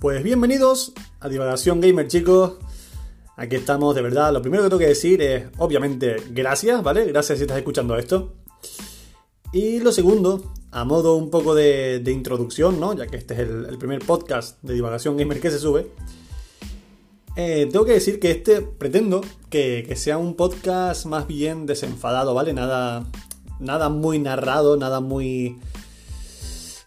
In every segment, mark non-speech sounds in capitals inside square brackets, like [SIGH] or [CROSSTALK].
Pues bienvenidos a Divagación Gamer, chicos. Aquí estamos, de verdad. Lo primero que tengo que decir es, obviamente, gracias, ¿vale? Gracias si estás escuchando esto. Y lo segundo, a modo un poco de, introducción, ¿no? Ya que este es el, primer podcast de Divagación Gamer que se sube. Eh, tengo que decir que este pretendo que, que, sea un podcast más bien desenfadado, ¿vale? Nada, nada muy narrado, nada muy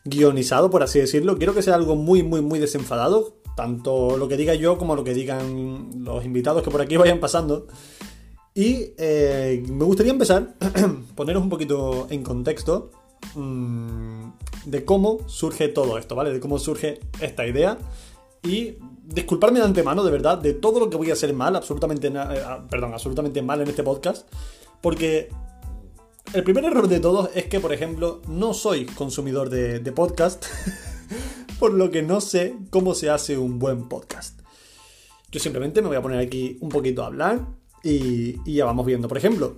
guionizado, por así decirlo. Quiero que sea algo muy, muy, muy desenfadado. Tanto lo que diga yo como lo que digan los invitados que por aquí vayan pasando. Y eh, me gustaría empezar, [CLEARS THROAT] poneros un poquito en contexto mmm, de cómo surge todo esto, ¿vale? De cómo surge esta idea. Y disculparme de antemano, de verdad, de todo lo que voy a hacer mal, absolutamente, eh, ah, perdón, absolutamente mal en este podcast. Porque el primer error de todos es que, por ejemplo, no soy consumidor de, podcast, [LAUGHS] por lo que no sé cómo se hace un buen podcast. Yo simplemente me voy a poner aquí un poquito a hablar y, ya vamos viendo. Por ejemplo,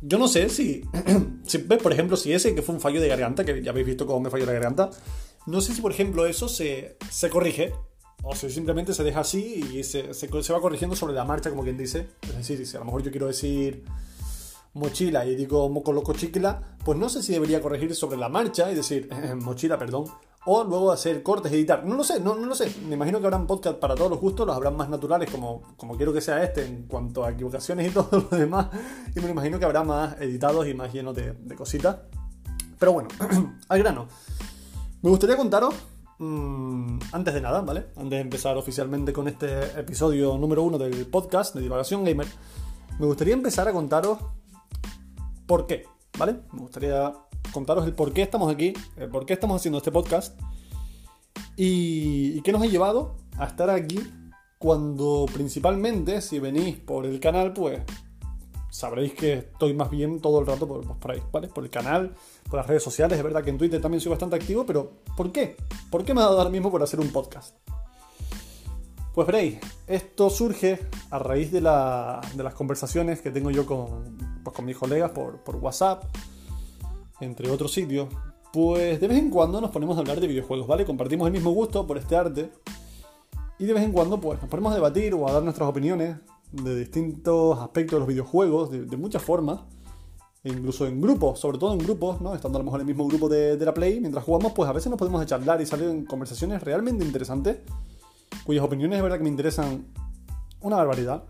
yo no sé si, [CLEARS THROAT] por ejemplo, si ese que fue un fallo de garganta, que ya habéis visto cómo me falló la garganta, no sé si, por ejemplo, eso se, corrige o si simplemente se deja así y se, se, va corrigiendo sobre la marcha, como quien dice. Es decir, si a lo mejor yo quiero decir mochila y digo coloco chiquila, pues no sé si debería corregir sobre la marcha y decir [LAUGHS] mochila, perdón, o luego hacer cortes, editar. No lo sé, no, no lo sé. Me imagino que habrán podcast para todos los gustos, los habrán más naturales como, como quiero que sea este en cuanto a equivocaciones y [LAUGHS] todo lo demás. Y me imagino que habrá más editados y más llenos de, cositas. Pero bueno, [CLEARS THROAT] al grano. Me gustaría contaros, mm, antes de nada, ¿vale? Antes de empezar oficialmente con este episodio número uno del podcast de Divagación Gamer, me gustaría empezar a contaros por qué, ¿vale? Me gustaría contaros el por qué estamos aquí, el por qué estamos haciendo este podcast y, qué nos ha llevado a estar aquí cuando principalmente, si venís por el canal, pues sabréis que estoy más bien todo el rato por, ahí, ¿vale? Por el canal, por las redes sociales. Es verdad que en Twitter también soy bastante activo, pero ¿por qué? ¿Por qué me ha dado ahora mismo por hacer un podcast? Pues veréis, esto surge a raíz de, las conversaciones que tengo yo con, pues, con mis colegas por, WhatsApp, entre otros sitios. Pues de vez en cuando nos ponemos a hablar de videojuegos, ¿vale? Compartimos el mismo gusto por este arte. Y de vez en cuando pues nos ponemos a debatir o a dar nuestras opiniones de distintos aspectos de los videojuegos, de, muchas formas. E incluso en grupos, sobre todo en grupos, ¿no? Estando a lo mejor en el mismo grupo de, de la Play, mientras jugamos, pues a veces nos podemos charlar y salir en conversaciones realmente interesantes cuyas opiniones es verdad que me interesan una barbaridad.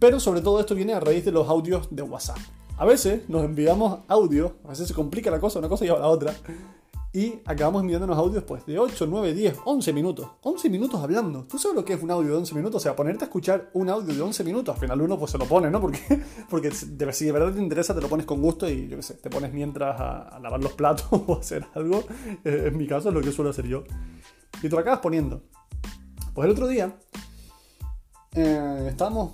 Pero sobre todo esto viene a raíz de los audios de WhatsApp. A veces nos enviamos audios, a veces se complica la cosa, una cosa lleva a la otra, y acabamos enviándonos audios pues de 8, 9, 10, 11 minutos. 11 minutos hablando. ¿Tú sabes lo que es un audio de 11 minutos? O sea, ponerte a escuchar un audio de 11 minutos, al final uno pues se lo pone, ¿no? [LAUGHS] Porque, porque si de verdad te interesa te lo pones con gusto y yo qué sé, te pones mientras a, lavar los platos [LAUGHS] o hacer algo. Eh, en mi caso es lo que suelo hacer yo. Y te lo acabas poniendo. Pues el otro día eh, estábamos,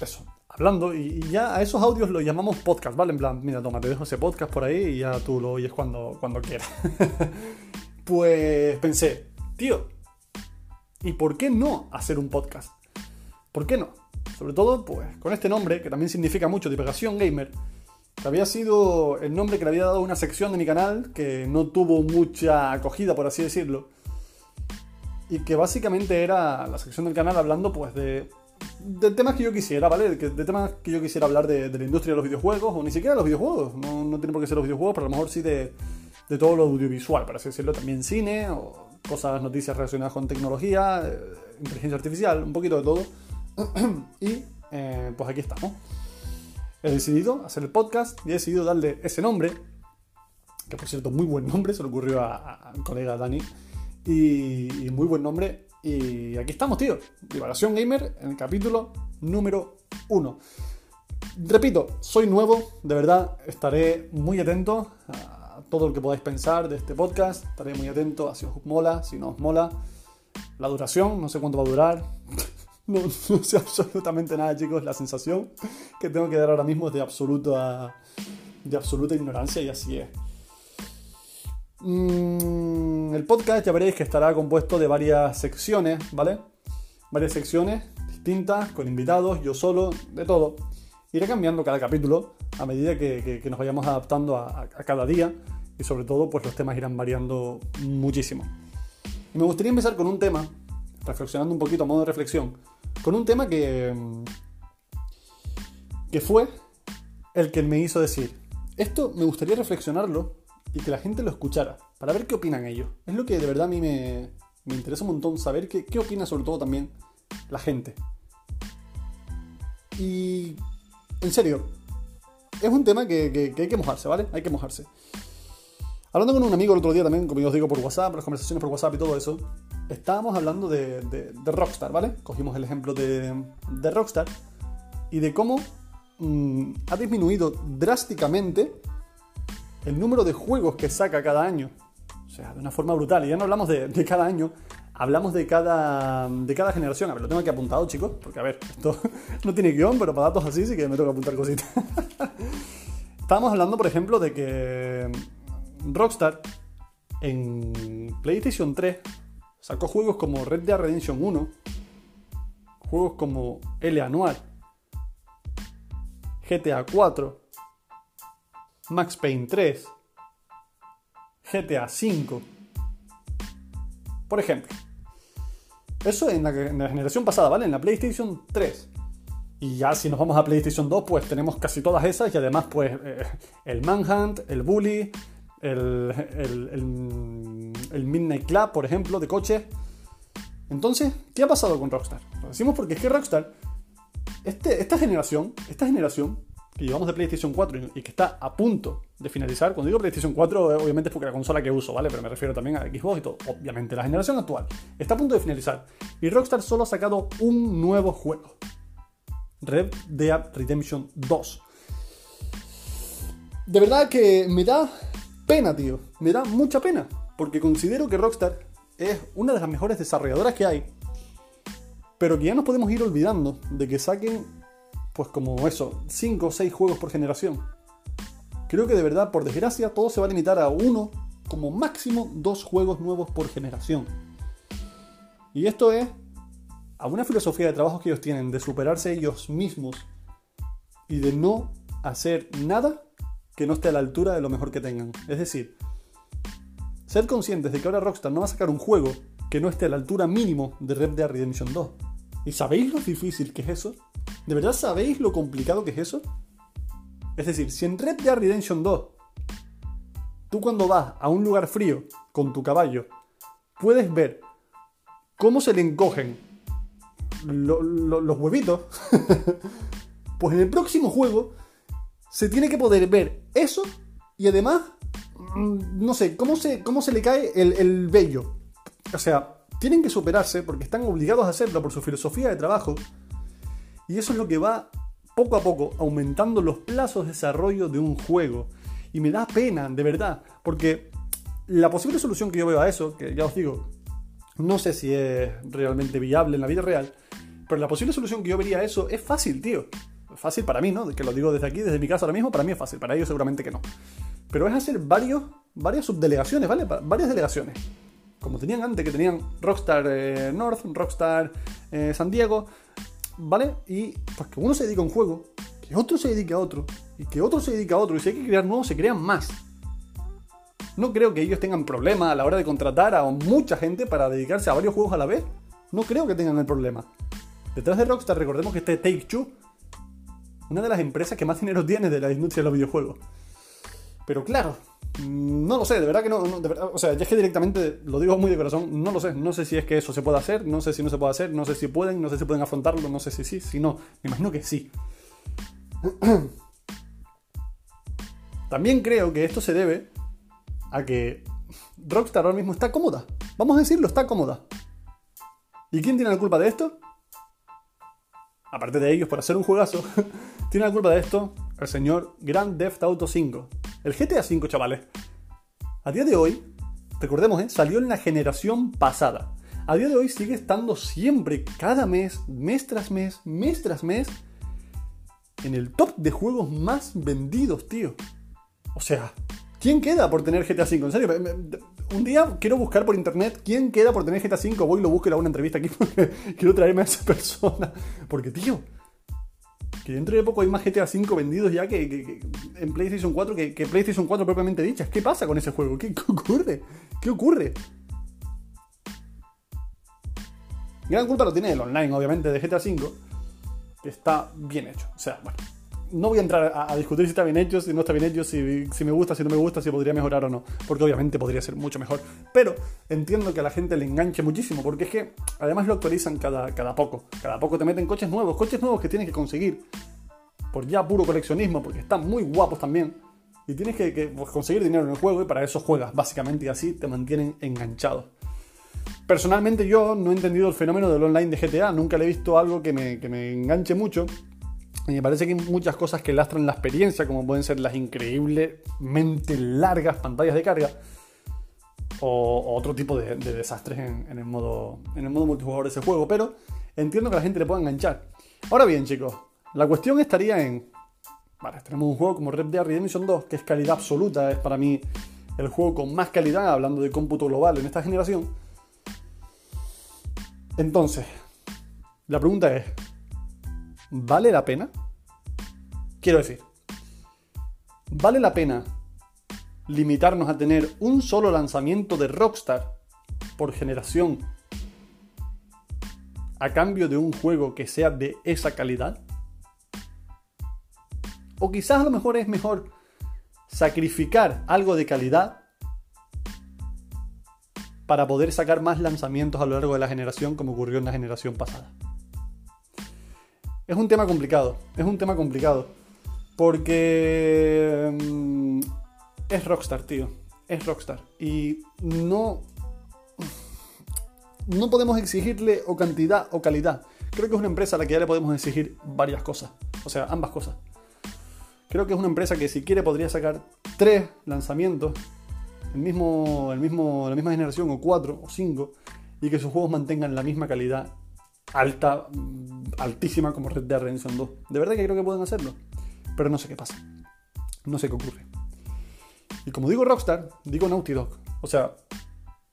eso, hablando y, ya a esos audios los llamamos podcast, ¿vale? En plan, mira, toma, te dejo ese podcast por ahí y ya tú lo oyes cuando, cuando quieras. [LAUGHS] pues pensé, tío, ¿y por qué no hacer un podcast? ¿Por qué no? Sobre todo, pues, con este nombre, que también significa mucho, divagación gamer, que había sido el nombre que le había dado una sección de mi canal que no tuvo mucha acogida, por así decirlo y que básicamente era la sección del canal hablando pues de, de temas que yo quisiera, ¿vale? De, temas que yo quisiera hablar de, la industria de los videojuegos, o ni siquiera de los videojuegos, no, no tiene por qué ser los videojuegos, pero a lo mejor sí de, de todo lo audiovisual, para así decirlo, también cine, o cosas, noticias relacionadas con tecnología, eh, inteligencia artificial, un poquito de todo. [CLEARS THROAT] y eh, pues aquí estamos. He decidido hacer el podcast y he decidido darle ese nombre, que por cierto, muy buen nombre, se le ocurrió a, a mi colega Dani y, muy buen nombre. Y aquí estamos, tío. Divagación Gamer en el capítulo número 1. Repito, soy nuevo, de verdad estaré muy atento a todo lo que podáis pensar de este podcast. Estaré muy atento a si os mola, si no os mola. La duración, no sé cuánto va a durar. [LAUGHS] No, sé absolutamente nada, chicos. La sensación que tengo que dar ahora mismo es de, absoluta, de absoluta ignorancia y así es. Mm, el podcast ya veréis que estará compuesto de varias secciones, ¿vale? Varias secciones distintas, con invitados, yo solo, de todo. Iré cambiando cada capítulo a medida que, nos vayamos adaptando a, cada día y sobre todo pues los temas irán variando muchísimo. Y me gustaría empezar con un tema, reflexionando un poquito a modo de reflexión, con un tema que, que fue el que me hizo decir, esto me gustaría reflexionarlo y que la gente lo escuchara, para ver qué opinan ellos. Es lo que de verdad a mí me, me interesa un montón saber qué, qué opina sobre todo también la gente. Y en serio, es un tema que, hay que mojarse, ¿vale? Hay que mojarse. Hablando con un amigo el otro día también, como yo os digo por WhatsApp, las conversaciones por WhatsApp y todo eso, estábamos hablando de, Rockstar, ¿vale? Cogimos el ejemplo de, Rockstar y de cómo mm, ha disminuido drásticamente el número de juegos que saca cada año. Sea, de una forma brutal. Y ya no hablamos de, cada año, hablamos de cada, de cada generación. A ver, lo tengo aquí apuntado, chicos, porque a ver, esto [LAUGHS] no tiene guion, pero para datos así sí que me que apuntar cositas. [LAUGHS] Estábamos hablando, por ejemplo, de que Rockstar en PlayStation 3 sacó juegos como Red Dead Redemption 1, juegos como L Anual, GTA 4, Max Payne 3, GTA 5. Por ejemplo, eso en la, generación pasada, ¿vale? En la PlayStation 3. Y ya si nos vamos a PlayStation 2, pues tenemos casi todas esas y además pues eh, el Manhunt, el Bully, el, el, Midnight Club, por ejemplo, de coches. Entonces, ¿qué ha pasado con Rockstar? Lo decimos porque es que Rockstar, este, esta generación, esta generación que llevamos de PlayStation 4 y que está a punto de finalizar. Cuando digo PlayStation 4, eh, obviamente es porque la consola que uso, ¿vale? Pero me refiero también a Xbox y todo. Obviamente, la generación actual está a punto de finalizar. Y Rockstar solo ha sacado un nuevo juego. Red Dead Redemption 2. De verdad que me da pena, tío. Me da mucha pena. Porque considero que Rockstar es una de las mejores desarrolladoras que hay. Pero que ya nos podemos ir olvidando de que saquen pues como eso, 5 o 6 juegos por generación. Creo que de verdad, por desgracia, todo se va a limitar a uno, como máximo dos juegos nuevos por generación. Y esto es a una filosofía de trabajo que ellos tienen, de superarse ellos mismos y de no hacer nada que no esté a la altura de lo mejor que tengan. Es decir, ser conscientes de que ahora Rockstar no va a sacar un juego que no esté a la altura mínimo de Red Dead Redemption 2. ¿Y sabéis lo difícil que es eso? ¿De verdad sabéis lo complicado que es eso? Es decir, si en Red Dead Redemption 2 tú cuando vas a un lugar frío con tu caballo puedes ver cómo se le encogen los huevitos, [LAUGHS] pues en el próximo juego se tiene que poder ver eso y además, mm, no sé, cómo se, cómo se le cae el, el vello. O sea, tienen que superarse porque están obligados a hacerlo por su filosofía de trabajo y eso es lo que va poco a poco aumentando los plazos de desarrollo de un juego. Y me da pena, de verdad, porque la posible solución que yo veo a eso, que ya os digo, no sé si es realmente viable en la vida real, pero la posible solución que yo vería a eso es fácil, tío. Fácil para mí, ¿no? Que lo digo desde aquí, desde mi casa ahora mismo, para mí es fácil, para ellos seguramente que no. Pero es hacer varios, varias subdelegaciones, ¿vale? Varias delegaciones. Como tenían antes, que tenían Rockstar eh, North, Rockstar eh, San Diego, ¿vale? Y pues que uno se dedica a un juego, que otro se dedique a otro, y que otro se dedique a otro, y si hay que crear nuevos, se crean más. No creo que ellos tengan problema a la hora de contratar a mucha gente para dedicarse a varios juegos a la vez. No creo que tengan el problema. Detrás de Rockstar, recordemos que este Take Two, una de las empresas que más dinero tiene de la industria de los videojuegos. Pero claro, no lo sé, de verdad que no, o sea, ya es que directamente lo digo muy de corazón, no lo sé, no sé si es que eso se puede hacer, no sé si no se puede hacer, no sé si pueden, no sé si pueden afrontarlo, no sé si sí, si no, me imagino que sí. [CLEARS THROAT] También creo que esto se debe a que Rockstar ahora mismo está cómoda, vamos a decirlo, está cómoda. ¿Y quién tiene la culpa de esto? Aparte de ellos por hacer un juegazo, [LAUGHS] tiene la culpa de esto el señor Grand Theft Auto 5. El GTA V, chavales. A día de hoy, recordemos, ¿eh? salió en la generación pasada. A día de hoy sigue estando siempre, cada mes, mes tras mes, mes tras mes, en el top de juegos más vendidos, tío. O sea, ¿quién queda por tener GTA V? En serio, un día quiero buscar por internet quién queda por tener GTA V. Voy y lo busco y le hago una entrevista aquí [LAUGHS] porque quiero traerme a esa persona. Porque, tío, que dentro de poco hay más GTA V vendidos ya que, en PlayStation 4 que, que, PlayStation 4 propiamente dichas. ¿Qué pasa con ese juego? ¿Qué, ocurre? ¿Qué ocurre? Gran culpa lo tiene el online, obviamente, de GTA V, que está bien hecho. O sea, bueno, no voy a entrar a, discutir si está bien hecho, si no está bien hecho, si, me gusta, si no me gusta, si podría mejorar o no. Porque obviamente podría ser mucho mejor. Pero entiendo que a la gente le enganche muchísimo, porque es que además lo actualizan cada, cada poco. Cada poco te meten coches nuevos, coches nuevos que tienes que conseguir. Por ya puro coleccionismo, porque están muy guapos también. Y tienes que, conseguir dinero en el juego y para eso juegas, básicamente, y así te mantienen enganchado. Personalmente yo no he entendido el fenómeno del online de GTA, nunca le he visto algo que me, que me enganche mucho. Y me parece que hay muchas cosas que lastran la experiencia, como pueden ser las increíblemente largas pantallas de carga o, otro tipo de, desastres en, el modo, en el modo multijugador de ese juego. Pero entiendo que la gente le pueda enganchar. Ahora bien, chicos, la cuestión estaría en. Vale, tenemos un juego como Red Dead Redemption 2, que es calidad absoluta, es para mí el juego con más calidad, hablando de cómputo global en esta generación. Entonces, la pregunta es, ¿vale la pena? Quiero decir, ¿vale la pena limitarnos a tener un solo lanzamiento de Rockstar por generación a cambio de un juego que sea de esa calidad? O quizás a lo mejor es mejor sacrificar algo de calidad para poder sacar más lanzamientos a lo largo de la generación como ocurrió en la generación pasada. Es un tema complicado, es un tema complicado. Porque mm, es Rockstar, tío. Es Rockstar. Y no... No podemos exigirle o cantidad o calidad. Creo que es una empresa a la que ya le podemos exigir varias cosas. O sea, ambas cosas. Creo que es una empresa que si quiere podría sacar tres lanzamientos, el mismo, el mismo, la misma generación, o cuatro, o cinco, y que sus juegos mantengan la misma calidad alta, altísima como Red Dead Redemption 2. De verdad que creo que pueden hacerlo. Pero no sé qué pasa. No sé qué ocurre. Y como digo Rockstar, digo Naughty Dog. O sea,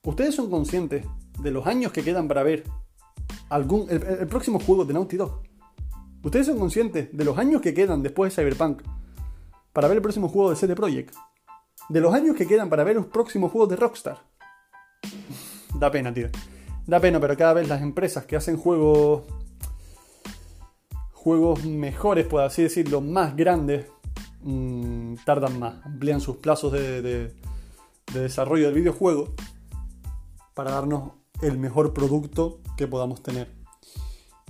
ustedes son conscientes de los años que quedan para ver algún, el, próximo juego de Naughty Dog. Ustedes son conscientes de los años que quedan después de Cyberpunk para ver el próximo juego de CD Projekt. De los años que quedan para ver los próximos juegos de Rockstar. da pena, tío. Da pena, pero cada vez las empresas que hacen juegos. juegos mejores, por así decirlo, más grandes, mmm, tardan más. Amplían sus plazos de, de, desarrollo del videojuego para darnos el mejor producto que podamos tener.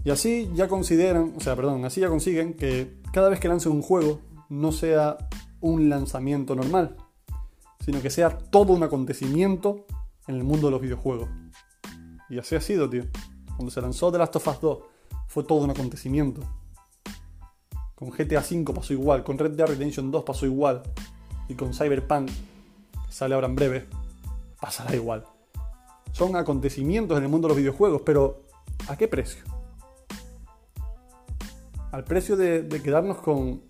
Y así ya consideran, o sea, perdón, así ya consiguen que cada vez que lancen un juego no sea un lanzamiento normal, sino que sea todo un acontecimiento en el mundo de los videojuegos. Y así ha sido, tío. Cuando se lanzó The Last of Us 2, fue todo un acontecimiento. Con GTA V pasó igual, con Red Dead Redemption 2 pasó igual. Y con Cyberpunk, que sale ahora en breve, pasará igual. Son acontecimientos en el mundo de los videojuegos, pero ¿a qué precio? Al precio de, quedarnos con,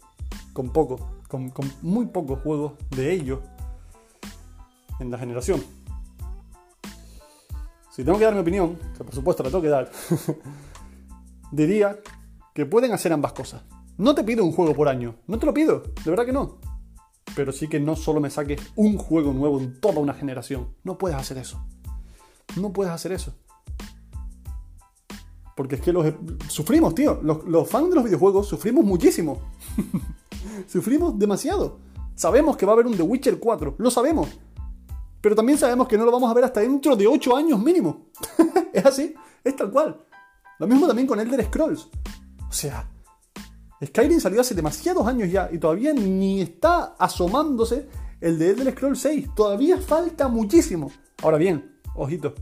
con poco, con, con muy pocos juegos de ellos en la generación. Si tengo que dar mi opinión, que por supuesto la tengo que dar, [LAUGHS] diría que pueden hacer ambas cosas. No te pido un juego por año, no te lo pido, de verdad que no. Pero sí que no solo me saques un juego nuevo en toda una generación. No puedes hacer eso. No puedes hacer eso. Porque es que los sufrimos, tío. Los, fans de los videojuegos sufrimos muchísimo. [LAUGHS] sufrimos demasiado. Sabemos que va a haber un The Witcher 4. Lo sabemos. Pero también sabemos que no lo vamos a ver hasta dentro de 8 años mínimo. [LAUGHS] es así, es tal cual. Lo mismo también con Elder Scrolls. O sea, Skyrim salió hace demasiados años ya y todavía ni está asomándose el de Elder Scrolls 6. Todavía falta muchísimo. Ahora bien, ojito,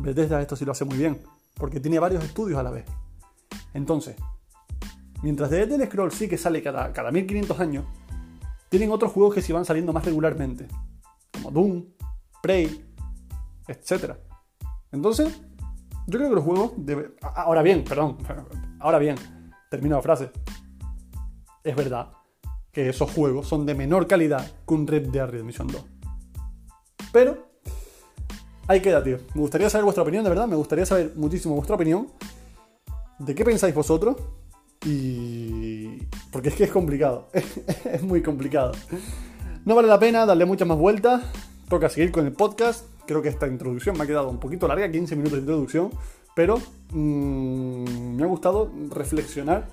Bethesda esto sí lo hace muy bien, porque tiene varios estudios a la vez. Entonces, mientras de Elder Scrolls sí que sale cada, cada 1500 años, tienen otros juegos que sí van saliendo más regularmente, como Doom, Prey, etc. Entonces, yo creo que los juegos... Ahora bien, perdón, [LAUGHS] ahora bien, termino la frase. Es verdad que esos juegos son de menor calidad que un Red Dead Redemption 2. Pero, ahí queda, tío. Me gustaría saber vuestra opinión, de verdad. Me gustaría saber muchísimo vuestra opinión. ¿De qué pensáis vosotros? Y... Porque es que es complicado. [LAUGHS] es muy complicado. No vale la pena darle muchas más vueltas toca seguir con el podcast. Creo que esta introducción me ha quedado un poquito larga, 15 minutos de introducción. Pero mm, me ha gustado reflexionar,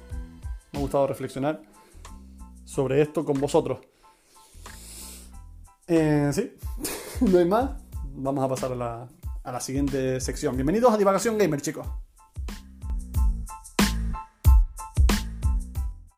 me ha gustado reflexionar sobre esto con vosotros. Eh, sí, [LAUGHS] no hay más. Vamos a pasar a la, a la siguiente sección. Bienvenidos a Divagación Gamer, chicos.